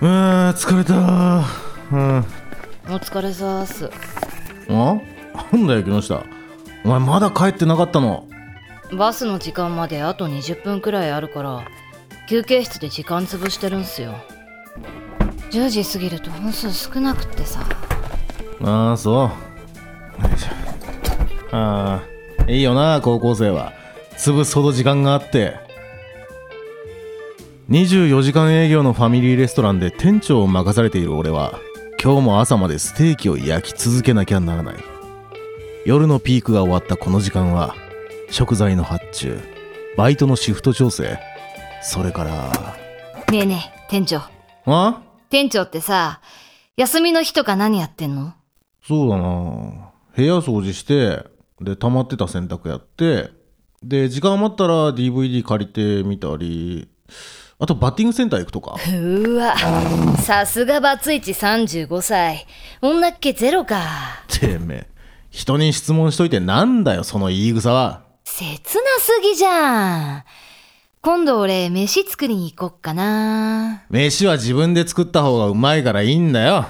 うー疲れた。うん。お疲れさーす。あ？なんだよ木下。お前まだ帰ってなかったの？バスの時間まであと20分くらいあるから休憩室で時間潰してるんすよ。10時過ぎると本数少なくってさ。ああそう。よいしょああいいよな高校生は。潰すほど時間があって24時間営業のファミリーレストランで店長を任されている俺は今日も朝までステーキを焼き続けなきゃならない。夜のピークが終わったこの時間は食材の発注バイトのシフト調整それからねえねえ店長。あ？店長ってさ休みの日とか何やってんの？そうだな。部屋掃除してで溜まってた洗濯やってで時間余ったら DVD 借りてみたりあとバッティングセンター行くとか。うーわ。さすがバツイチ35歳女っ気ゼロか。てめえ。人に質問しといてなんだよその言い草は。切なすぎじゃん。今度俺飯作りに行こっかな。飯は自分で作った方がうまいからいいんだよ。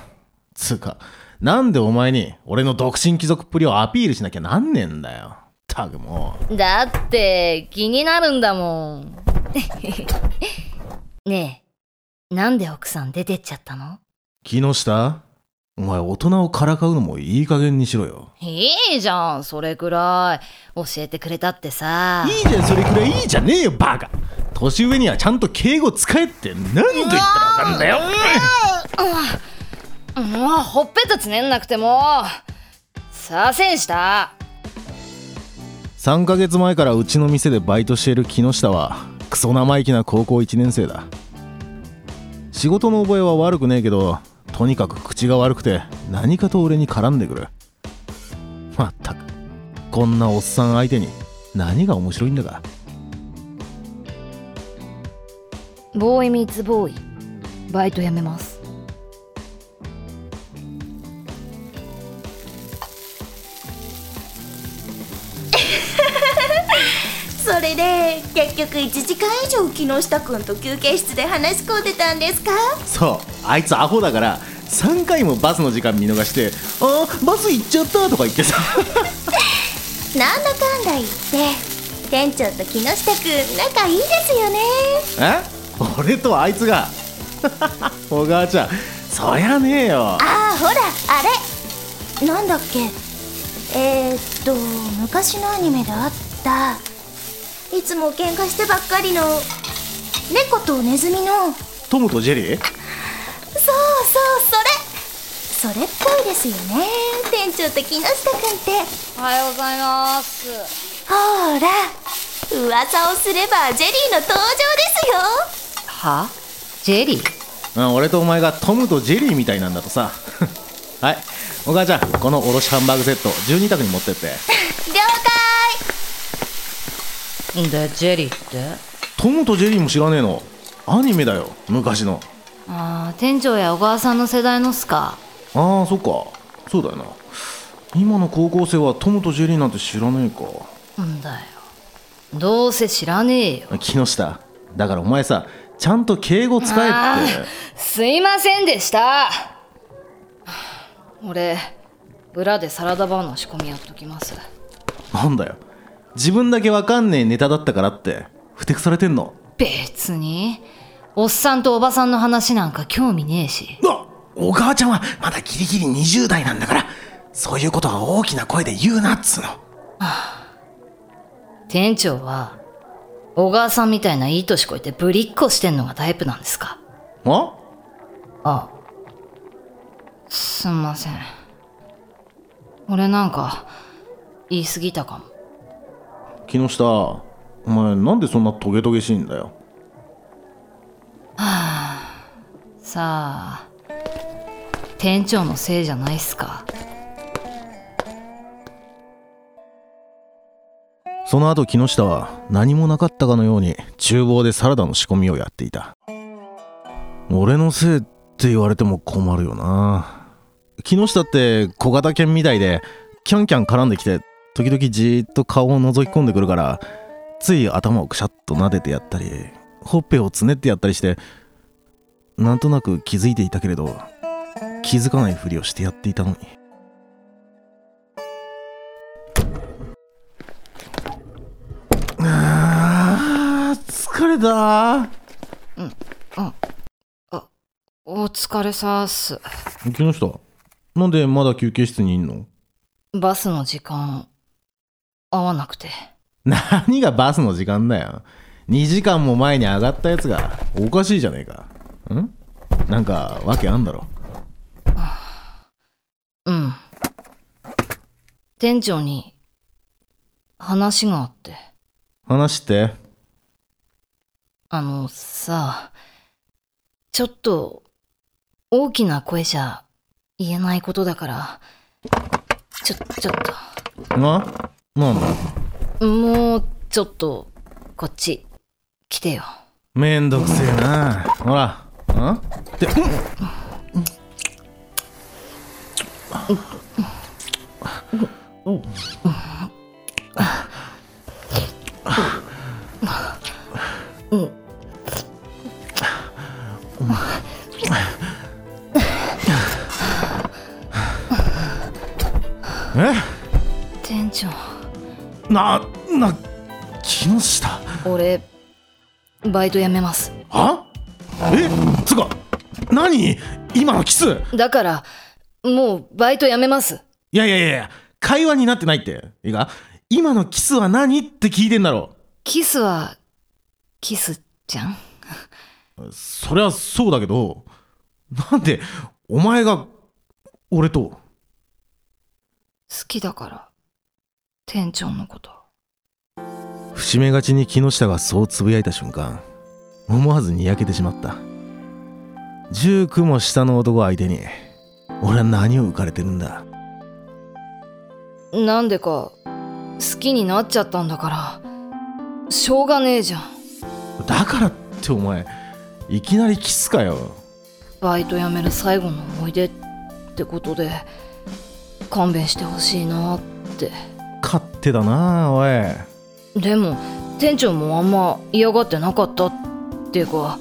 つうかなんでお前に俺の独身貴族っぷりをアピールしなきゃなんねえんだよ。たくもう。だって気になるんだもんねえなんで奥さん出てっちゃったの？木下？お前大人をからかうのもいい加減にしろよ。いいじゃんそれくらい。教えてくれたってさ。いいじゃんそれくらいいいじゃねえよバカ。年上にはちゃんと敬語使えって何度言ったらわかんだよ。もうほっぺたつねんなくても。させんした？3ヶ月前からうちの店でバイトしている木下はクソ生意気な高校1年生だ。仕事の覚えは悪くねえけどとにかく口が悪くて何かと俺に絡んでくる。まったくこんなおっさん相手に何が面白いんだか。ボーイミーツボーイバイトやめます。れで結局1時間以上木下くんと休憩室で話し込んでたんですか？そうあいつアホだから3回もバスの時間見逃して「あバス行っちゃった」とか言ってさ。なんだかんだ言って店長と木下くん仲いいですよね。え？俺とあいつが？小川ちゃんそりゃねえよ。ああほらあれ。なんだっけ？えー、っと昔のアニメであったいつも喧嘩してばっかりの。猫とネズミの。トムとジェリー？そうそうそれ。それっぽいですよね。店長と木下くんって。おはようございます。ほら。噂をすればジェリーの登場ですよ。は？ジェリー？うん俺とお前がトムとジェリーみたいなんだとさ。はい。お母ちゃんこのおろしハンバーグセット12択に持ってって。了 でジェリーって。トムとジェリーも知らねえの？アニメだよ昔の。ああ店長や小川さんの世代のっすか？ああそっか。そうだよな。今の高校生はトムとジェリーなんて知らねえか。んだよ。どうせ知らねえよ。木下だからお前さちゃんと敬語使えあって。ーすいませんでした。俺裏でサラダバーの仕込みやっときます。なんだよ自分だけわかんねえネタだったからってふてくされてんの。別に。おっさんとおばさんの話なんか興味ねえし。うわ小川ちゃんはまだギリギリ20代なんだからそういうことは大きな声で言うなっつうの。店長は小川さんみたいないい年こいてぶりっこしてんのがタイプなんですか？ああ。すんません。俺なんか言い過ぎたかも木下お前なんでそんなトゲトゲしいんだよ？さあ店長のせいじゃないっすか。その後木下は何もなかったかのように厨房でサラダの仕込みをやっていた。俺のせいって言われても困るよな。木下って小型犬みたいでキャンキャン絡んできて時々じーっと顔を覗き込んでくるからつい頭をくしゃっと撫でてやったりほっぺをつねってやったりしてなんとなく気づいていたけれど気づかないふりをしてやっていたのに。あー疲れた。お疲れさーっす木下なんでまだ休憩室にいんの？バスの時間合わなくて。何がバスの時間だよ。2時間も前に上がったやつがおかしいじゃねえか。ん？なんか訳あんだろ。うん。店長に話があって。話って。あのさちょっと大きな声じゃ言えないことだから。ちょちょっな？なんだ？ともうちょっとこっち来てよ。めんどくせえな。ほら。ん？ってえ？店長なな木下俺バイト辞めます。は？え？つうか何？今のキス？だからもうバイト辞めます。いやいやいやいや会話になってないって。いいか？今のキスは何って聞いてんだろキスはキスじゃん？そりゃそうだけどなんでお前が俺と？好きだから店長のこと。伏目がちに木下がそうつぶやいた瞬間思わずにやけてしまった。19も下の男相手に俺は何を浮かれてるんだ。なんでか好きになっちゃったんだから。しょうがねえじゃん。だからってお前いきなりキスかよ。バイト辞める最後の思い出ってことで勘弁してほしいなって勝手だなおいでも店長もあんま嫌がってなかったっていうか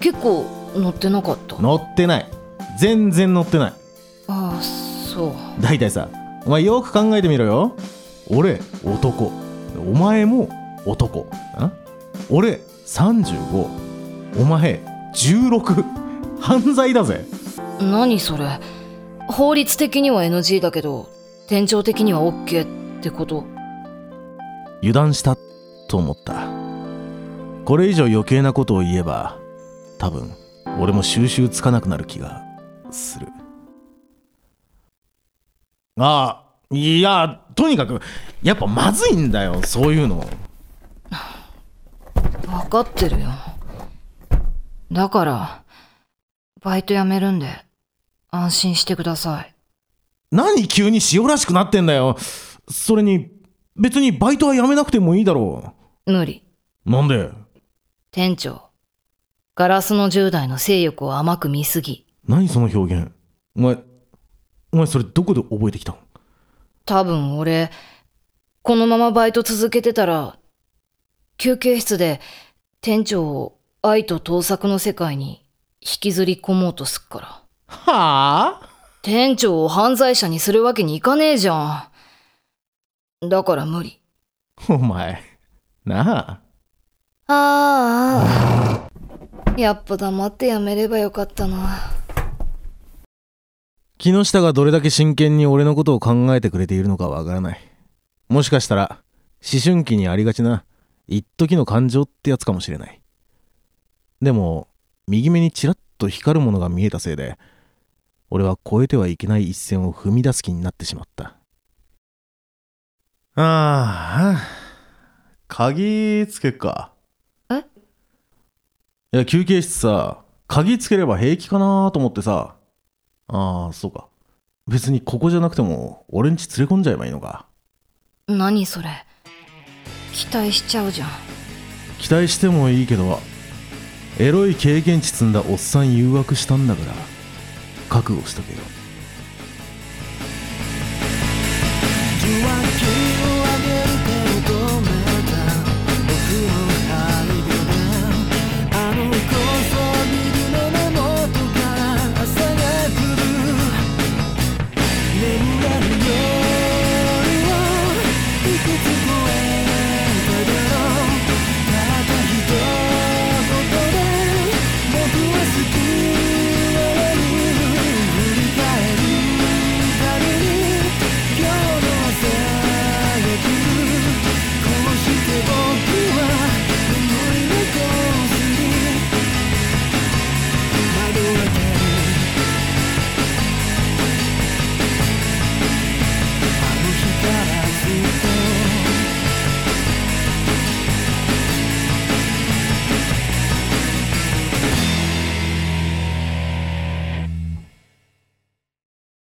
結構乗ってなかった。乗ってない。全然乗ってない。ああそう。大体さお前よく考えてみろよ。俺男。お前も男。ん俺35お前16犯罪だぜ。何それ。法律的には NG だけど店長的には OK ってこと。油断したと思った。これ以上余計なことを言えば多分俺も収集つかなくなる気がする。ああいやとにかくやっぱまずいんだよそういうの。分かってるよ。だからバイト辞めるんで安心してください。何急に塩らしくなってんだよそれに別にバイトは辞めなくてもいいだろ無理。うなんで？店長ガラスの10代の性欲を甘く見すぎ。何その表現？お前お前それどこで覚えてきたの？多分俺このままバイト続けてたら休憩室で店長を愛と盗作の世界に引きずり込もうとすっから。はあ？店長を犯罪者にするわけにいかねえじゃんだから無理。お前なあ。ああやっぱ黙ってやめればよかったな。木下がどれだけ真剣に俺のことを考えてくれているのかわからない。もしかしたら思春期にありがちな一時の感情ってやつかもしれない。でも右目にちらっと光るものが見えたせいで俺は越えてはいけない一線を踏み出す気になってしまったああ、鍵つけっか。え？いや、休憩室さ、鍵つければ平気かなと思ってさ。ああ、そうか。別にここじゃなくても、俺んち連れ込んじゃえばいいのか。何それ？期待しちゃうじゃん。期待してもいいけど、エロい経験値積んだおっさん誘惑したんだから、覚悟しとけよ。